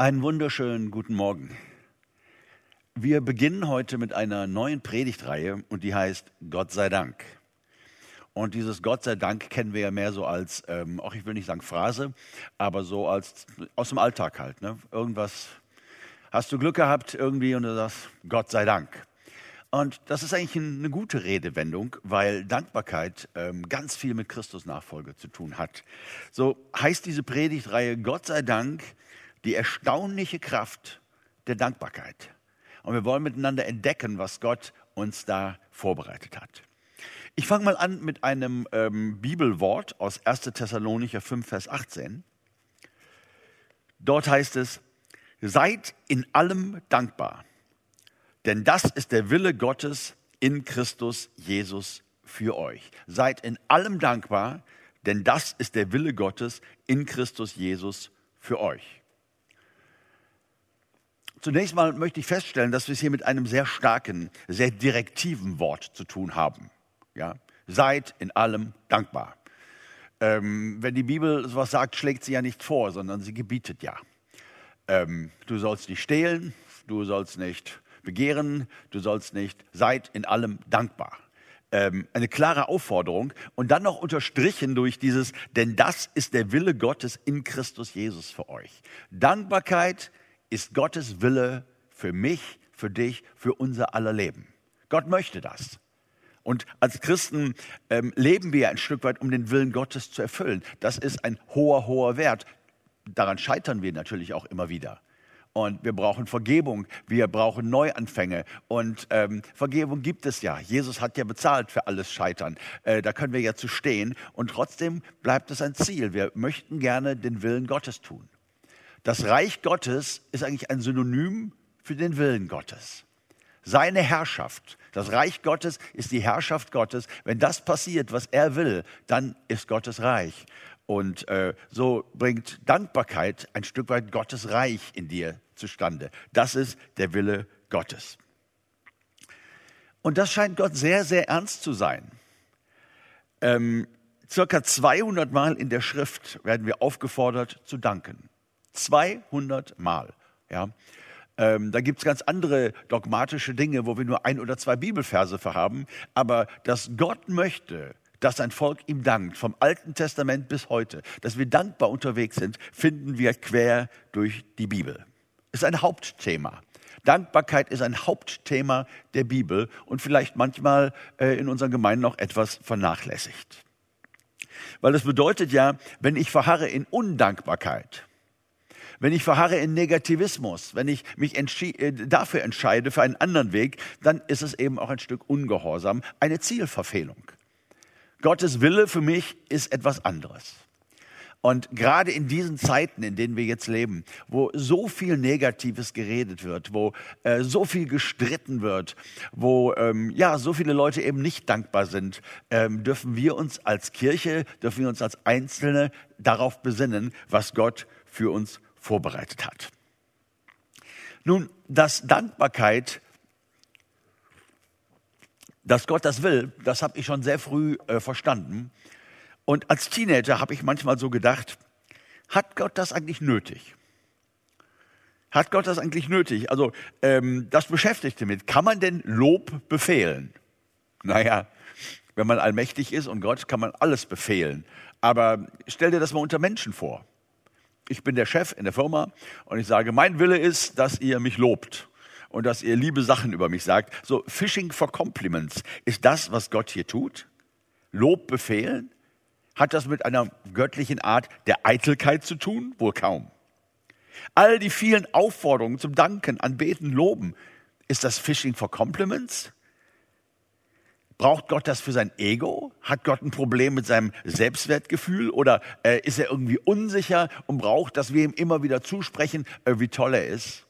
Einen wunderschönen guten Morgen. Wir beginnen heute mit einer neuen Predigtreihe und die heißt Gott sei Dank. Und dieses Gott sei Dank kennen wir ja mehr so als, ähm, auch ich will nicht sagen Phrase, aber so als aus dem Alltag halt. Ne? Irgendwas, hast du Glück gehabt irgendwie und du sagst Gott sei Dank. Und das ist eigentlich eine gute Redewendung, weil Dankbarkeit ähm, ganz viel mit Christus-Nachfolge zu tun hat. So heißt diese Predigtreihe Gott sei Dank die erstaunliche Kraft der Dankbarkeit. Und wir wollen miteinander entdecken, was Gott uns da vorbereitet hat. Ich fange mal an mit einem ähm, Bibelwort aus 1. Thessalonicher 5, Vers 18. Dort heißt es, seid in allem dankbar, denn das ist der Wille Gottes in Christus Jesus für euch. Seid in allem dankbar, denn das ist der Wille Gottes in Christus Jesus für euch. Zunächst mal möchte ich feststellen, dass wir es hier mit einem sehr starken, sehr direktiven Wort zu tun haben. Ja? Seid in allem dankbar. Ähm, wenn die Bibel sowas sagt, schlägt sie ja nicht vor, sondern sie gebietet ja. Ähm, du sollst nicht stehlen, du sollst nicht begehren, du sollst nicht, seid in allem dankbar. Ähm, eine klare Aufforderung und dann noch unterstrichen durch dieses, denn das ist der Wille Gottes in Christus Jesus für euch. Dankbarkeit ist Gottes Wille für mich, für dich, für unser aller Leben. Gott möchte das. Und als Christen ähm, leben wir ein Stück weit, um den Willen Gottes zu erfüllen. Das ist ein hoher, hoher Wert. Daran scheitern wir natürlich auch immer wieder. Und wir brauchen Vergebung, wir brauchen Neuanfänge. Und ähm, Vergebung gibt es ja. Jesus hat ja bezahlt für alles Scheitern. Äh, da können wir ja zu stehen. Und trotzdem bleibt es ein Ziel. Wir möchten gerne den Willen Gottes tun. Das Reich Gottes ist eigentlich ein Synonym für den Willen Gottes. Seine Herrschaft, das Reich Gottes ist die Herrschaft Gottes. Wenn das passiert, was er will, dann ist Gottes Reich. Und äh, so bringt Dankbarkeit ein Stück weit Gottes Reich in dir zustande. Das ist der Wille Gottes. Und das scheint Gott sehr, sehr ernst zu sein. Ähm, circa 200 Mal in der Schrift werden wir aufgefordert zu danken. 200 Mal. Ja. Ähm, da gibt es ganz andere dogmatische Dinge, wo wir nur ein oder zwei Bibelverse für haben. Aber dass Gott möchte, dass sein Volk ihm dankt, vom Alten Testament bis heute, dass wir dankbar unterwegs sind, finden wir quer durch die Bibel. Ist ein Hauptthema. Dankbarkeit ist ein Hauptthema der Bibel und vielleicht manchmal äh, in unseren Gemeinden noch etwas vernachlässigt. Weil es bedeutet ja, wenn ich verharre in Undankbarkeit, wenn ich verharre in Negativismus, wenn ich mich äh, dafür entscheide, für einen anderen Weg, dann ist es eben auch ein Stück Ungehorsam, eine Zielverfehlung. Gottes Wille für mich ist etwas anderes. Und gerade in diesen Zeiten, in denen wir jetzt leben, wo so viel Negatives geredet wird, wo äh, so viel gestritten wird, wo ähm, ja so viele Leute eben nicht dankbar sind, ähm, dürfen wir uns als Kirche, dürfen wir uns als Einzelne darauf besinnen, was Gott für uns vorbereitet hat. Nun, dass Dankbarkeit, dass Gott das will, das habe ich schon sehr früh äh, verstanden. Und als Teenager habe ich manchmal so gedacht, hat Gott das eigentlich nötig? Hat Gott das eigentlich nötig? Also ähm, das beschäftigte mich. Kann man denn Lob befehlen? Naja, wenn man allmächtig ist und Gott, kann man alles befehlen. Aber stell dir das mal unter Menschen vor ich bin der Chef in der Firma und ich sage, mein Wille ist, dass ihr mich lobt und dass ihr liebe Sachen über mich sagt. So, Fishing for Compliments. Ist das, was Gott hier tut? Lob befehlen? Hat das mit einer göttlichen Art der Eitelkeit zu tun? Wohl kaum. All die vielen Aufforderungen zum Danken, Anbeten, Loben, ist das Fishing for Compliments? Braucht Gott das für sein Ego? Hat Gott ein Problem mit seinem Selbstwertgefühl oder äh, ist er irgendwie unsicher und braucht, dass wir ihm immer wieder zusprechen, äh, wie toll er ist?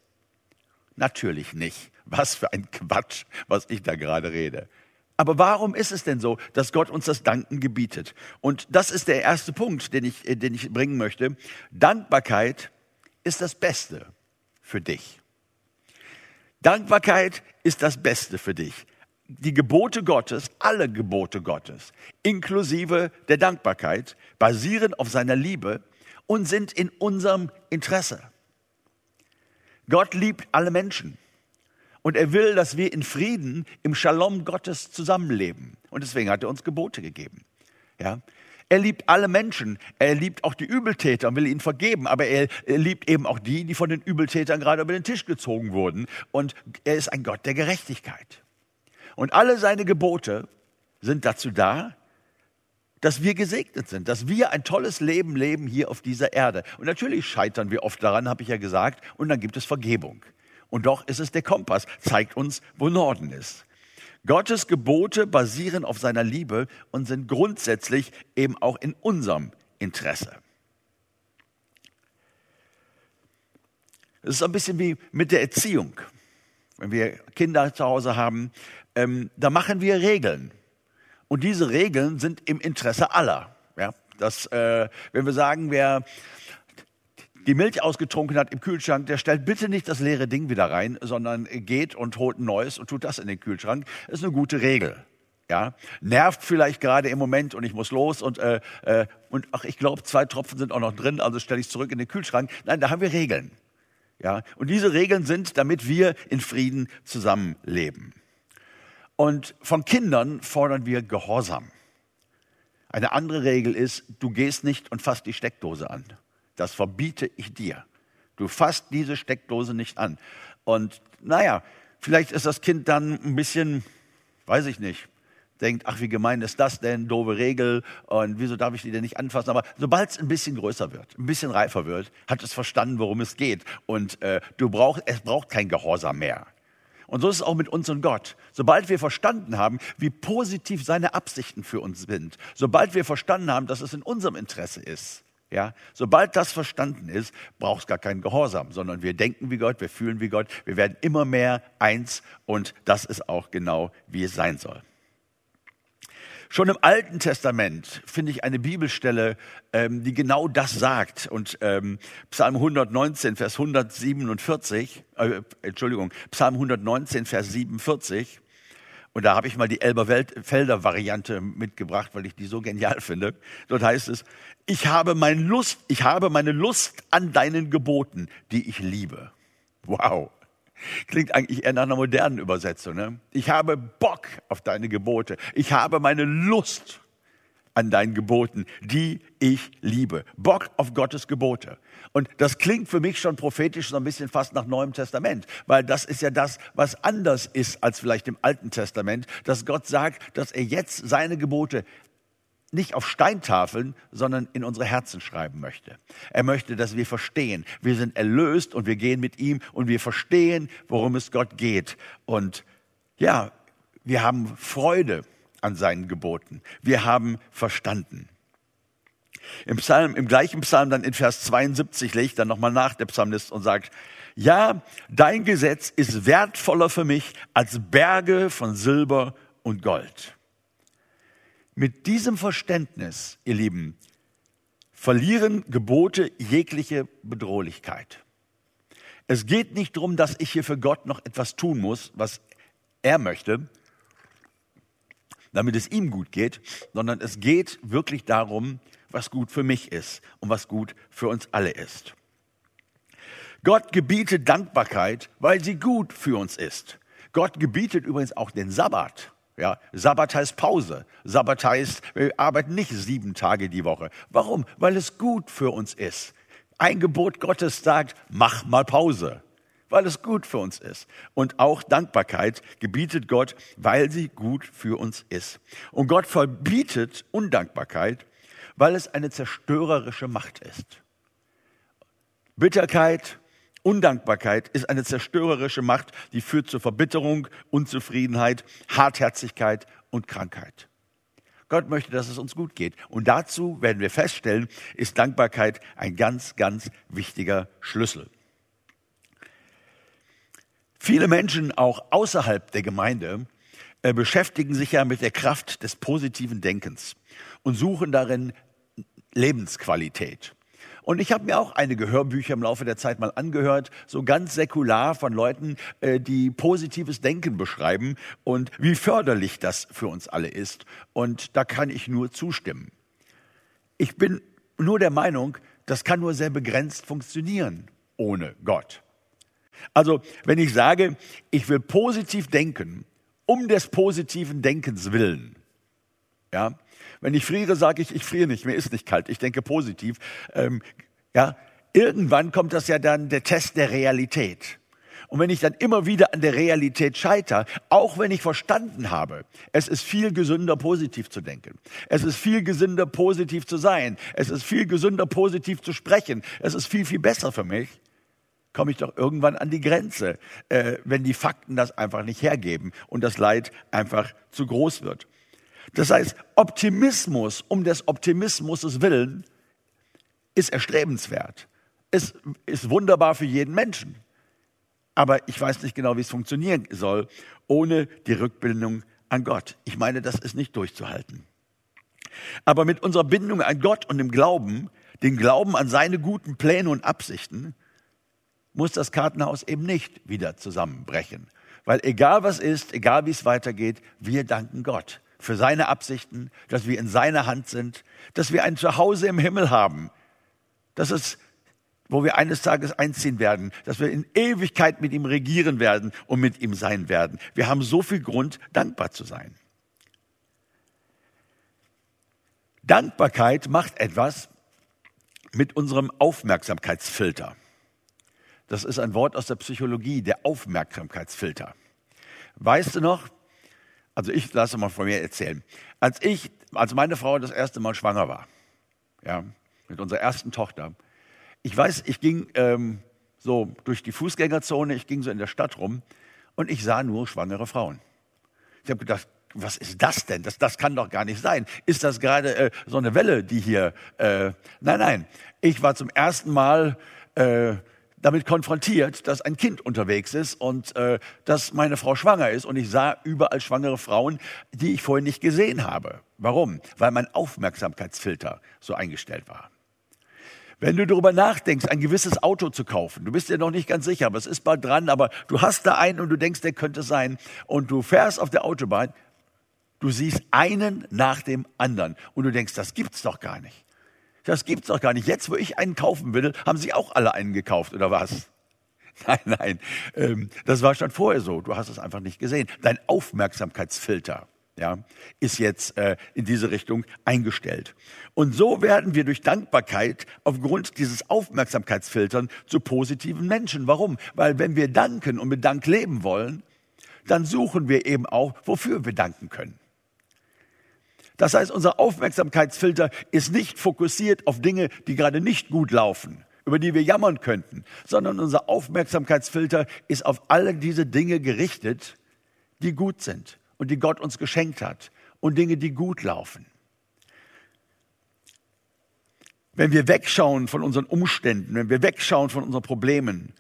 Natürlich nicht. Was für ein Quatsch, was ich da gerade rede. Aber warum ist es denn so, dass Gott uns das Danken gebietet? Und das ist der erste Punkt, den ich, äh, den ich bringen möchte. Dankbarkeit ist das Beste für dich. Dankbarkeit ist das Beste für dich die Gebote Gottes, alle Gebote Gottes, inklusive der Dankbarkeit, basieren auf seiner Liebe und sind in unserem Interesse. Gott liebt alle Menschen. Und er will, dass wir in Frieden, im Shalom Gottes zusammenleben. Und deswegen hat er uns Gebote gegeben. Ja? Er liebt alle Menschen. Er liebt auch die Übeltäter und will ihnen vergeben. Aber er, er liebt eben auch die, die von den Übeltätern gerade über den Tisch gezogen wurden. Und er ist ein Gott der Gerechtigkeit. Und alle seine Gebote sind dazu da, dass wir gesegnet sind, dass wir ein tolles Leben leben hier auf dieser Erde. Und natürlich scheitern wir oft daran, habe ich ja gesagt, und dann gibt es Vergebung. Und doch ist es der Kompass, zeigt uns, wo Norden ist. Gottes Gebote basieren auf seiner Liebe und sind grundsätzlich eben auch in unserem Interesse. Es ist ein bisschen wie mit der Erziehung. Wenn wir Kinder zu Hause haben, ähm, da machen wir Regeln. Und diese Regeln sind im Interesse aller. Ja, das, äh, wenn wir sagen, wer die Milch ausgetrunken hat im Kühlschrank, der stellt bitte nicht das leere Ding wieder rein, sondern geht und holt ein neues und tut das in den Kühlschrank. Das ist eine gute Regel. Ja, nervt vielleicht gerade im Moment und ich muss los und, äh, äh, und ach, ich glaube, zwei Tropfen sind auch noch drin, also stelle ich zurück in den Kühlschrank. Nein, da haben wir Regeln. Ja, und diese Regeln sind, damit wir in Frieden zusammenleben. Und von Kindern fordern wir Gehorsam. Eine andere Regel ist, du gehst nicht und fasst die Steckdose an. Das verbiete ich dir. Du fasst diese Steckdose nicht an. Und naja, vielleicht ist das Kind dann ein bisschen, weiß ich nicht, denkt, ach, wie gemein ist das denn, doofe Regel und wieso darf ich die denn nicht anfassen? Aber sobald es ein bisschen größer wird, ein bisschen reifer wird, hat es verstanden, worum es geht. Und äh, du brauchst, es braucht kein Gehorsam mehr. Und so ist es auch mit uns und Gott. Sobald wir verstanden haben, wie positiv seine Absichten für uns sind, sobald wir verstanden haben, dass es in unserem Interesse ist, ja, sobald das verstanden ist, braucht es gar keinen Gehorsam, sondern wir denken wie Gott, wir fühlen wie Gott, wir werden immer mehr eins und das ist auch genau, wie es sein soll. Schon im Alten Testament finde ich eine Bibelstelle, ähm, die genau das sagt. Und ähm, Psalm 119, Vers 147, äh, Entschuldigung, Psalm 119, Vers 47. Und da habe ich mal die Elberfelder Variante mitgebracht, weil ich die so genial finde. Dort heißt es, ich habe, mein Lust, ich habe meine Lust an deinen Geboten, die ich liebe. Wow. Klingt eigentlich eher nach einer modernen Übersetzung. Ne? Ich habe Bock auf deine Gebote. Ich habe meine Lust an deinen Geboten, die ich liebe. Bock auf Gottes Gebote. Und das klingt für mich schon prophetisch so ein bisschen fast nach Neuem Testament, weil das ist ja das, was anders ist als vielleicht im Alten Testament, dass Gott sagt, dass er jetzt seine Gebote nicht auf Steintafeln, sondern in unsere Herzen schreiben möchte. Er möchte, dass wir verstehen, wir sind erlöst und wir gehen mit ihm und wir verstehen, worum es Gott geht. Und ja, wir haben Freude an seinen Geboten. Wir haben verstanden. Im Psalm, im gleichen Psalm dann in Vers 72 legt dann nochmal nach der Psalmist und sagt, ja, dein Gesetz ist wertvoller für mich als Berge von Silber und Gold. Mit diesem Verständnis, ihr Lieben, verlieren Gebote jegliche Bedrohlichkeit. Es geht nicht darum, dass ich hier für Gott noch etwas tun muss, was er möchte, damit es ihm gut geht, sondern es geht wirklich darum, was gut für mich ist und was gut für uns alle ist. Gott gebietet Dankbarkeit, weil sie gut für uns ist. Gott gebietet übrigens auch den Sabbat. Ja, Sabbat heißt Pause. Sabbat heißt, wir arbeiten nicht sieben Tage die Woche. Warum? Weil es gut für uns ist. Ein Gebot Gottes sagt, mach mal Pause, weil es gut für uns ist. Und auch Dankbarkeit gebietet Gott, weil sie gut für uns ist. Und Gott verbietet Undankbarkeit, weil es eine zerstörerische Macht ist. Bitterkeit, Undankbarkeit ist eine zerstörerische Macht, die führt zur Verbitterung, Unzufriedenheit, Hartherzigkeit und Krankheit. Gott möchte, dass es uns gut geht. Und dazu werden wir feststellen, ist Dankbarkeit ein ganz, ganz wichtiger Schlüssel. Viele Menschen auch außerhalb der Gemeinde äh, beschäftigen sich ja mit der Kraft des positiven Denkens und suchen darin Lebensqualität. Und ich habe mir auch einige Hörbücher im Laufe der Zeit mal angehört, so ganz säkular von Leuten, äh, die positives Denken beschreiben und wie förderlich das für uns alle ist. Und da kann ich nur zustimmen. Ich bin nur der Meinung, das kann nur sehr begrenzt funktionieren ohne Gott. Also, wenn ich sage, ich will positiv denken, um des positiven Denkens willen, ja, wenn ich friere, sage ich, ich friere nicht, mir ist nicht kalt, ich denke positiv. Ähm, ja, irgendwann kommt das ja dann der Test der Realität. Und wenn ich dann immer wieder an der Realität scheiter, auch wenn ich verstanden habe, es ist viel gesünder, positiv zu denken. Es ist viel gesünder, positiv zu sein. Es ist viel gesünder, positiv zu sprechen. Es ist viel, viel besser für mich. Komme ich doch irgendwann an die Grenze, äh, wenn die Fakten das einfach nicht hergeben und das Leid einfach zu groß wird. Das heißt, Optimismus um des Optimismus willen ist erstrebenswert. Es ist wunderbar für jeden Menschen. Aber ich weiß nicht genau, wie es funktionieren soll, ohne die Rückbindung an Gott. Ich meine, das ist nicht durchzuhalten. Aber mit unserer Bindung an Gott und dem Glauben, den Glauben an seine guten Pläne und Absichten, muss das Kartenhaus eben nicht wieder zusammenbrechen. Weil egal was ist, egal wie es weitergeht, wir danken Gott für seine Absichten, dass wir in seiner Hand sind, dass wir ein Zuhause im Himmel haben, dass es, wo wir eines Tages einziehen werden, dass wir in Ewigkeit mit ihm regieren werden und mit ihm sein werden. Wir haben so viel Grund, dankbar zu sein. Dankbarkeit macht etwas mit unserem Aufmerksamkeitsfilter. Das ist ein Wort aus der Psychologie, der Aufmerksamkeitsfilter. Weißt du noch, also ich lasse mal von mir erzählen. Als ich, als meine Frau das erste Mal schwanger war, ja, mit unserer ersten Tochter, ich weiß, ich ging ähm, so durch die Fußgängerzone, ich ging so in der Stadt rum und ich sah nur schwangere Frauen. Ich habe gedacht, was ist das denn? Das, das kann doch gar nicht sein. Ist das gerade äh, so eine Welle, die hier... Äh, nein, nein. Ich war zum ersten Mal äh, damit konfrontiert, dass ein Kind unterwegs ist und äh, dass meine Frau schwanger ist. Und ich sah überall schwangere Frauen, die ich vorher nicht gesehen habe. Warum? Weil mein Aufmerksamkeitsfilter so eingestellt war. Wenn du darüber nachdenkst, ein gewisses Auto zu kaufen, du bist dir noch nicht ganz sicher, aber es ist bald dran, aber du hast da einen und du denkst, der könnte sein, und du fährst auf der Autobahn, du siehst einen nach dem anderen und du denkst, das gibt's doch gar nicht. Das gibt's doch gar nicht. Jetzt, wo ich einen kaufen will, haben sie auch alle einen gekauft, oder was? Nein, nein, ähm, das war schon vorher so. Du hast es einfach nicht gesehen. Dein Aufmerksamkeitsfilter ja, ist jetzt äh, in diese Richtung eingestellt. Und so werden wir durch Dankbarkeit aufgrund dieses Aufmerksamkeitsfiltern zu positiven Menschen. Warum? Weil wenn wir danken und mit Dank leben wollen, dann suchen wir eben auch, wofür wir danken können. Das heißt, unser Aufmerksamkeitsfilter ist nicht fokussiert auf Dinge, die gerade nicht gut laufen, über die wir jammern könnten, sondern unser Aufmerksamkeitsfilter ist auf alle diese Dinge gerichtet, die gut sind und die Gott uns geschenkt hat und Dinge, die gut laufen. Wenn wir wegschauen von unseren Umständen, wenn wir wegschauen von unseren Problemen,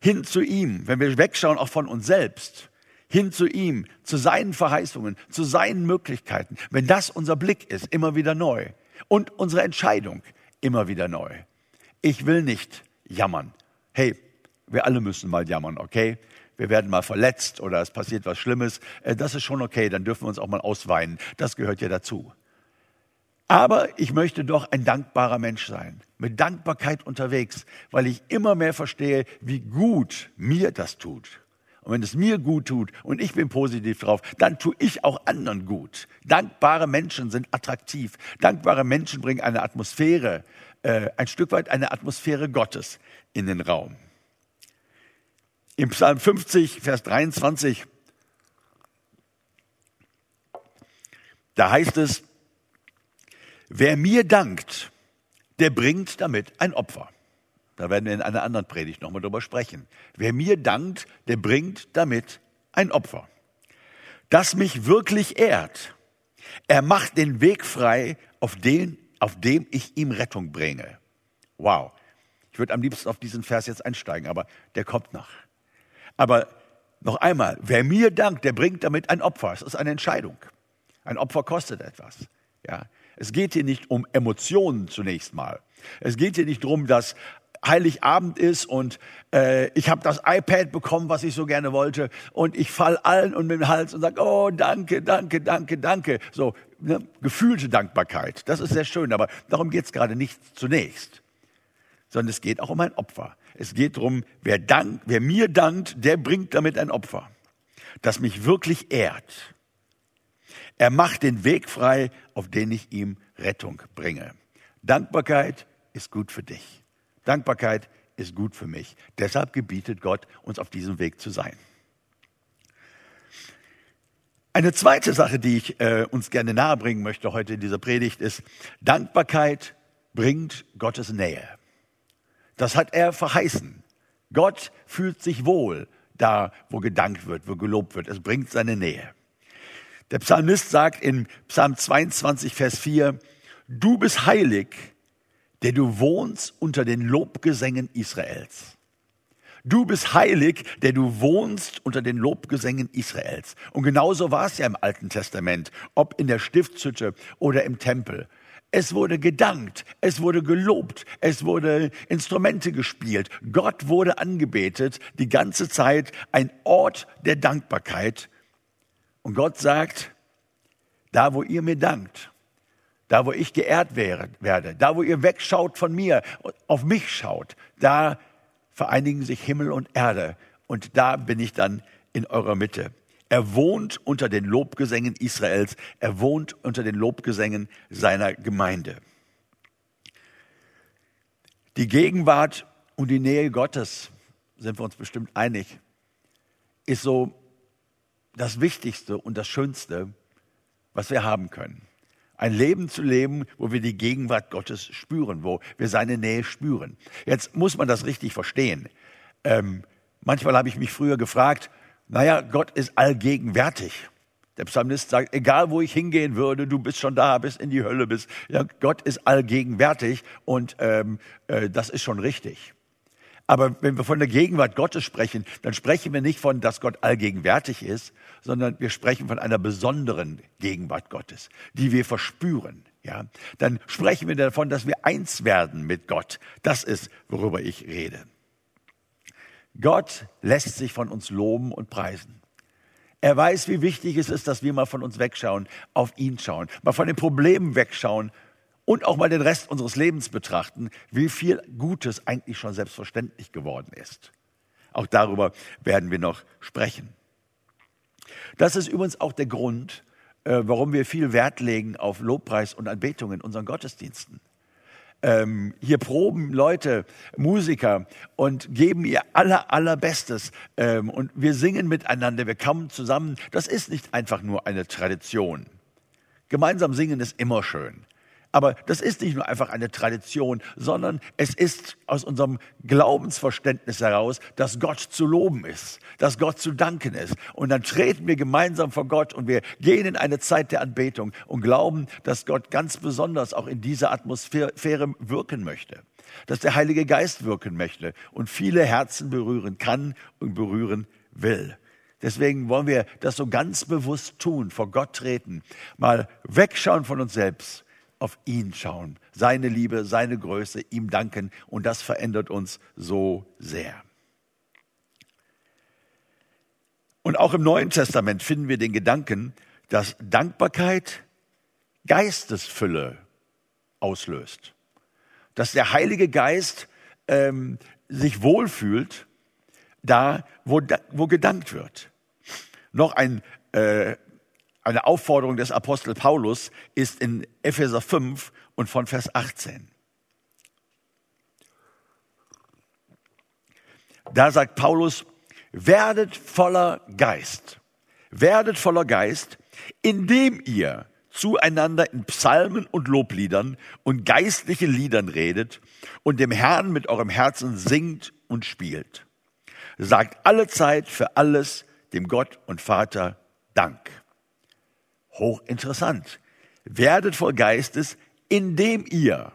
hin zu ihm, wenn wir wegschauen auch von uns selbst, hin zu ihm, zu seinen Verheißungen, zu seinen Möglichkeiten, wenn das unser Blick ist, immer wieder neu und unsere Entscheidung immer wieder neu. Ich will nicht jammern. Hey, wir alle müssen mal jammern, okay? Wir werden mal verletzt oder es passiert was Schlimmes. Äh, das ist schon okay, dann dürfen wir uns auch mal ausweinen. Das gehört ja dazu. Aber ich möchte doch ein dankbarer Mensch sein, mit Dankbarkeit unterwegs, weil ich immer mehr verstehe, wie gut mir das tut und wenn es mir gut tut und ich bin positiv drauf, dann tue ich auch anderen gut. Dankbare Menschen sind attraktiv. Dankbare Menschen bringen eine Atmosphäre, äh, ein Stück weit eine Atmosphäre Gottes in den Raum. Im Psalm 50, Vers 23, da heißt es, wer mir dankt, der bringt damit ein Opfer. Da werden wir in einer anderen Predigt nochmal drüber sprechen. Wer mir dankt, der bringt damit ein Opfer. Das mich wirklich ehrt. Er macht den Weg frei, auf, den, auf dem ich ihm Rettung bringe. Wow. Ich würde am liebsten auf diesen Vers jetzt einsteigen, aber der kommt noch. Aber noch einmal, wer mir dankt, der bringt damit ein Opfer. Es ist eine Entscheidung. Ein Opfer kostet etwas. Ja. Es geht hier nicht um Emotionen zunächst mal. Es geht hier nicht darum, dass Heiligabend ist und äh, ich habe das iPad bekommen, was ich so gerne wollte und ich fall allen um den Hals und sage, oh danke, danke, danke, danke. So ne, gefühlte Dankbarkeit, das ist sehr schön, aber darum geht es gerade nicht zunächst, sondern es geht auch um ein Opfer. Es geht darum, wer, dank, wer mir dankt, der bringt damit ein Opfer, das mich wirklich ehrt. Er macht den Weg frei, auf den ich ihm Rettung bringe. Dankbarkeit ist gut für dich. Dankbarkeit ist gut für mich. Deshalb gebietet Gott, uns auf diesem Weg zu sein. Eine zweite Sache, die ich äh, uns gerne nahebringen möchte heute in dieser Predigt, ist, Dankbarkeit bringt Gottes Nähe. Das hat er verheißen. Gott fühlt sich wohl da, wo gedankt wird, wo gelobt wird. Es bringt seine Nähe. Der Psalmist sagt in Psalm 22, Vers 4, du bist heilig, der du wohnst unter den Lobgesängen Israels. Du bist heilig, der du wohnst unter den Lobgesängen Israels. Und genauso war es ja im Alten Testament, ob in der Stiftshütte oder im Tempel. Es wurde gedankt, es wurde gelobt, es wurde Instrumente gespielt. Gott wurde angebetet, die ganze Zeit ein Ort der Dankbarkeit. Und Gott sagt, da wo ihr mir dankt, da wo ich geehrt werde, da wo ihr wegschaut von mir, auf mich schaut, da vereinigen sich Himmel und Erde und da bin ich dann in eurer Mitte. Er wohnt unter den Lobgesängen Israels, er wohnt unter den Lobgesängen seiner Gemeinde. Die Gegenwart und die Nähe Gottes, sind wir uns bestimmt einig, ist so das Wichtigste und das Schönste, was wir haben können. Ein Leben zu leben, wo wir die Gegenwart Gottes spüren, wo wir seine Nähe spüren. Jetzt muss man das richtig verstehen. Ähm, manchmal habe ich mich früher gefragt, naja, Gott ist allgegenwärtig. Der Psalmist sagt, egal wo ich hingehen würde, du bist schon da, bis in die Hölle bist. Ja, Gott ist allgegenwärtig und ähm, äh, das ist schon richtig. Aber wenn wir von der Gegenwart Gottes sprechen, dann sprechen wir nicht von, dass Gott allgegenwärtig ist, sondern wir sprechen von einer besonderen Gegenwart Gottes, die wir verspüren. Ja, dann sprechen wir davon, dass wir eins werden mit Gott. Das ist, worüber ich rede. Gott lässt sich von uns loben und preisen. Er weiß, wie wichtig es ist, dass wir mal von uns wegschauen, auf ihn schauen, mal von den Problemen wegschauen und auch mal den Rest unseres Lebens betrachten, wie viel Gutes eigentlich schon selbstverständlich geworden ist. Auch darüber werden wir noch sprechen. Das ist übrigens auch der Grund, äh, warum wir viel Wert legen auf Lobpreis und Anbetung in unseren Gottesdiensten. Ähm, hier proben Leute, Musiker und geben ihr aller, allerbestes. Ähm, und wir singen miteinander, wir kommen zusammen. Das ist nicht einfach nur eine Tradition. Gemeinsam singen ist immer schön. Aber das ist nicht nur einfach eine Tradition, sondern es ist aus unserem Glaubensverständnis heraus, dass Gott zu loben ist, dass Gott zu danken ist. Und dann treten wir gemeinsam vor Gott und wir gehen in eine Zeit der Anbetung und glauben, dass Gott ganz besonders auch in dieser Atmosphäre wirken möchte, dass der Heilige Geist wirken möchte und viele Herzen berühren kann und berühren will. Deswegen wollen wir das so ganz bewusst tun, vor Gott treten, mal wegschauen von uns selbst auf ihn schauen, seine Liebe, seine Größe, ihm danken und das verändert uns so sehr. Und auch im Neuen Testament finden wir den Gedanken, dass Dankbarkeit Geistesfülle auslöst. Dass der Heilige Geist ähm, sich wohlfühlt, da wo, wo gedankt wird. Noch ein äh, eine Aufforderung des Apostel Paulus ist in Epheser 5 und von Vers 18. Da sagt Paulus, werdet voller Geist, werdet voller Geist, indem ihr zueinander in Psalmen und Lobliedern und geistlichen Liedern redet und dem Herrn mit eurem Herzen singt und spielt. Sagt alle Zeit für alles dem Gott und Vater Dank. Hochinteressant. Werdet voll Geistes, indem ihr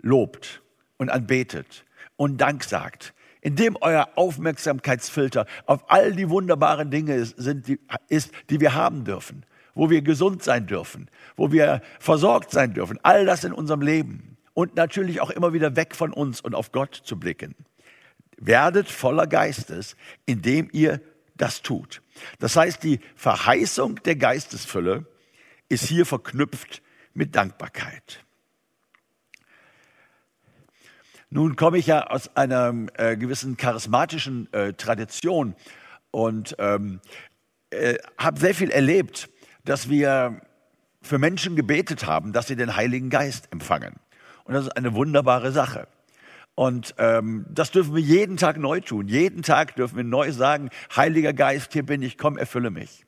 lobt und anbetet und Dank sagt, indem euer Aufmerksamkeitsfilter auf all die wunderbaren Dinge sind, die, ist, die wir haben dürfen, wo wir gesund sein dürfen, wo wir versorgt sein dürfen, all das in unserem Leben und natürlich auch immer wieder weg von uns und auf Gott zu blicken. Werdet voller Geistes, indem ihr das tut. Das heißt, die Verheißung der Geistesfülle ist hier verknüpft mit Dankbarkeit. Nun komme ich ja aus einer äh, gewissen charismatischen äh, Tradition und ähm, äh, habe sehr viel erlebt, dass wir für Menschen gebetet haben, dass sie den Heiligen Geist empfangen. Und das ist eine wunderbare Sache. Und ähm, das dürfen wir jeden Tag neu tun. Jeden Tag dürfen wir neu sagen, Heiliger Geist, hier bin ich, komm, erfülle mich.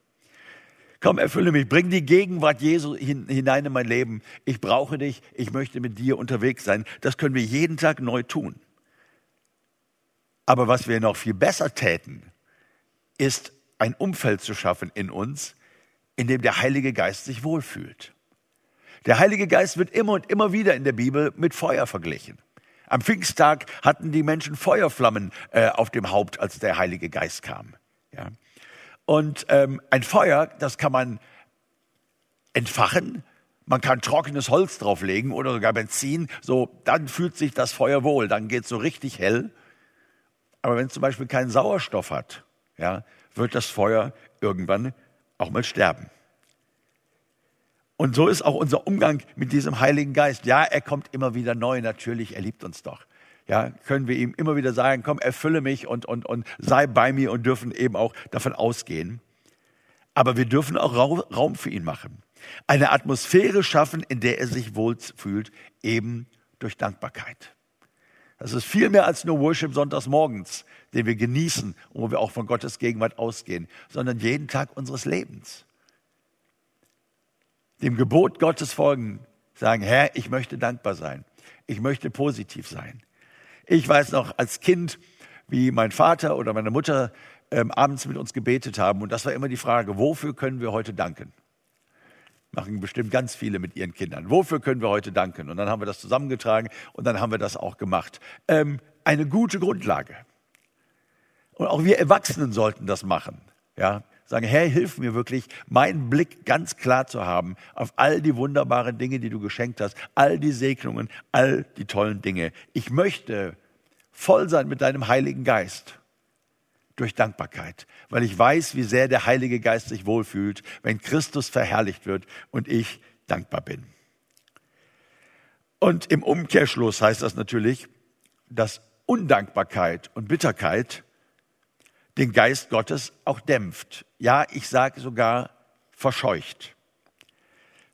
Komm, erfülle mich, bring die Gegenwart Jesu hinein in mein Leben. Ich brauche dich, ich möchte mit dir unterwegs sein. Das können wir jeden Tag neu tun. Aber was wir noch viel besser täten, ist ein Umfeld zu schaffen in uns, in dem der Heilige Geist sich wohlfühlt. Der Heilige Geist wird immer und immer wieder in der Bibel mit Feuer verglichen. Am Pfingsttag hatten die Menschen Feuerflammen äh, auf dem Haupt, als der Heilige Geist kam. Ja. Und ähm, ein Feuer, das kann man entfachen. Man kann trockenes Holz drauflegen oder sogar Benzin. So, dann fühlt sich das Feuer wohl. Dann geht es so richtig hell. Aber wenn es zum Beispiel keinen Sauerstoff hat, ja, wird das Feuer irgendwann auch mal sterben. Und so ist auch unser Umgang mit diesem Heiligen Geist. Ja, er kommt immer wieder neu, natürlich, er liebt uns doch ja, können wir ihm immer wieder sagen, komm, erfülle mich und, und, und sei bei mir und dürfen eben auch davon ausgehen. Aber wir dürfen auch Raum für ihn machen. Eine Atmosphäre schaffen, in der er sich wohl fühlt, eben durch Dankbarkeit. Das ist viel mehr als nur Worship sonntags morgens, den wir genießen und wo wir auch von Gottes Gegenwart ausgehen, sondern jeden Tag unseres Lebens. Dem Gebot Gottes folgen, sagen, Herr, ich möchte dankbar sein. Ich möchte positiv sein. Ich weiß noch als Kind, wie mein Vater oder meine Mutter ähm, abends mit uns gebetet haben. Und das war immer die Frage, wofür können wir heute danken? Machen bestimmt ganz viele mit ihren Kindern. Wofür können wir heute danken? Und dann haben wir das zusammengetragen und dann haben wir das auch gemacht. Ähm, eine gute Grundlage. Und auch wir Erwachsenen sollten das machen. Ja, sagen, Herr, hilf mir wirklich, meinen Blick ganz klar zu haben auf all die wunderbaren Dinge, die du geschenkt hast, all die Segnungen, all die tollen Dinge. Ich möchte voll sein mit deinem Heiligen Geist durch Dankbarkeit, weil ich weiß, wie sehr der Heilige Geist sich wohlfühlt, wenn Christus verherrlicht wird und ich dankbar bin. Und im Umkehrschluss heißt das natürlich, dass Undankbarkeit und Bitterkeit den Geist Gottes auch dämpft. Ja, ich sage sogar verscheucht.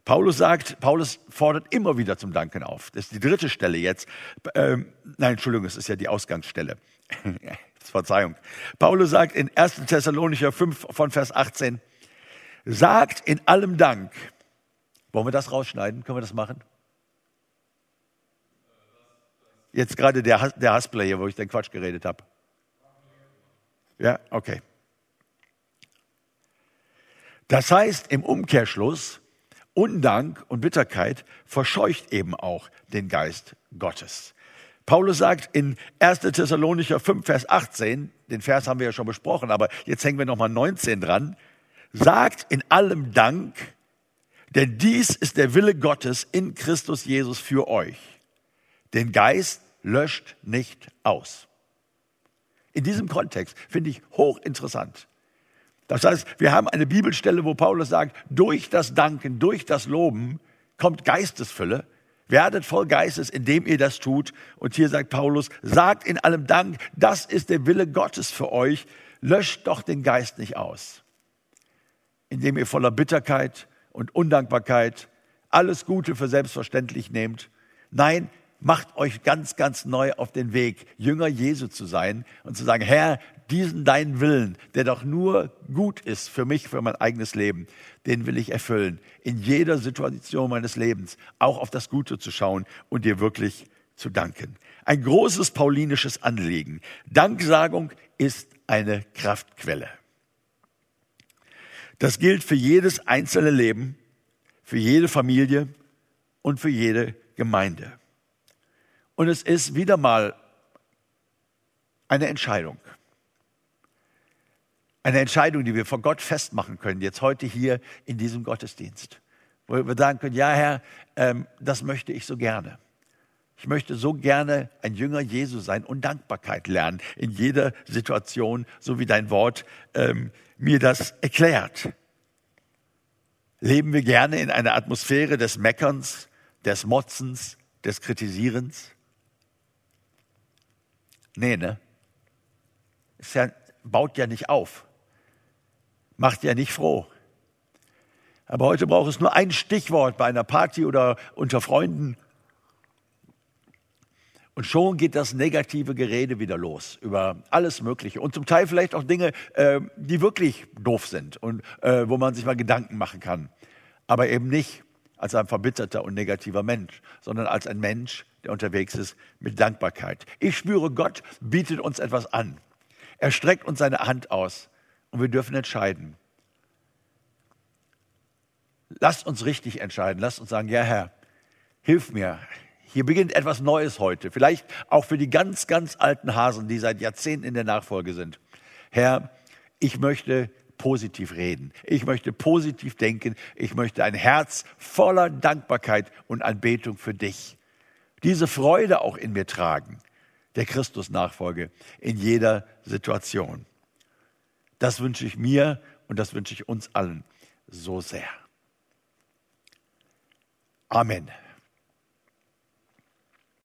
Paulus sagt, Paulus fordert immer wieder zum Danken auf. Das ist die dritte Stelle jetzt. Ähm, nein, Entschuldigung, es ist ja die Ausgangsstelle. Verzeihung. Paulus sagt in 1. Thessalonicher 5 von Vers 18, sagt in allem Dank. Wollen wir das rausschneiden? Können wir das machen? Jetzt gerade der, der Haspler hier, wo ich den Quatsch geredet habe. Ja, okay. Das heißt im Umkehrschluss, Undank und Bitterkeit verscheucht eben auch den Geist Gottes. Paulus sagt in 1. Thessalonicher 5, Vers 18, den Vers haben wir ja schon besprochen, aber jetzt hängen wir nochmal 19 dran, sagt in allem Dank, denn dies ist der Wille Gottes in Christus Jesus für euch. Den Geist löscht nicht aus. In diesem Kontext finde ich hochinteressant. Das heißt, wir haben eine Bibelstelle, wo Paulus sagt, durch das Danken, durch das Loben kommt Geistesfülle. Werdet voll Geistes, indem ihr das tut. Und hier sagt Paulus, sagt in allem Dank, das ist der Wille Gottes für euch. Löscht doch den Geist nicht aus. Indem ihr voller Bitterkeit und Undankbarkeit alles Gute für selbstverständlich nehmt. Nein, macht euch ganz, ganz neu auf den Weg, Jünger Jesu zu sein und zu sagen, Herr, diesen deinen Willen, der doch nur gut ist für mich, für mein eigenes Leben, den will ich erfüllen. In jeder Situation meines Lebens auch auf das Gute zu schauen und dir wirklich zu danken. Ein großes paulinisches Anliegen. Danksagung ist eine Kraftquelle. Das gilt für jedes einzelne Leben, für jede Familie und für jede Gemeinde. Und es ist wieder mal eine Entscheidung. Eine Entscheidung, die wir vor Gott festmachen können, jetzt heute hier in diesem Gottesdienst. Wo wir sagen können, ja Herr, ähm, das möchte ich so gerne. Ich möchte so gerne ein Jünger Jesu sein und Dankbarkeit lernen in jeder Situation, so wie dein Wort ähm, mir das erklärt. Leben wir gerne in einer Atmosphäre des Meckerns, des Motzens, des Kritisierens? Nee, ne? Es ja, baut ja nicht auf. Macht ja nicht froh. Aber heute braucht es nur ein Stichwort bei einer Party oder unter Freunden. Und schon geht das negative Gerede wieder los über alles Mögliche. Und zum Teil vielleicht auch Dinge, äh, die wirklich doof sind und äh, wo man sich mal Gedanken machen kann. Aber eben nicht als ein verbitterter und negativer Mensch, sondern als ein Mensch, der unterwegs ist mit Dankbarkeit. Ich spüre, Gott bietet uns etwas an. Er streckt uns seine Hand aus und wir dürfen entscheiden. Lasst uns richtig entscheiden. Lasst uns sagen, ja Herr, hilf mir. Hier beginnt etwas Neues heute. Vielleicht auch für die ganz, ganz alten Hasen, die seit Jahrzehnten in der Nachfolge sind. Herr, ich möchte positiv reden. Ich möchte positiv denken. Ich möchte ein Herz voller Dankbarkeit und Anbetung für dich. Diese Freude auch in mir tragen, der Christus-Nachfolge in jeder Situation. Das wünsche ich mir und das wünsche ich uns allen so sehr. Amen.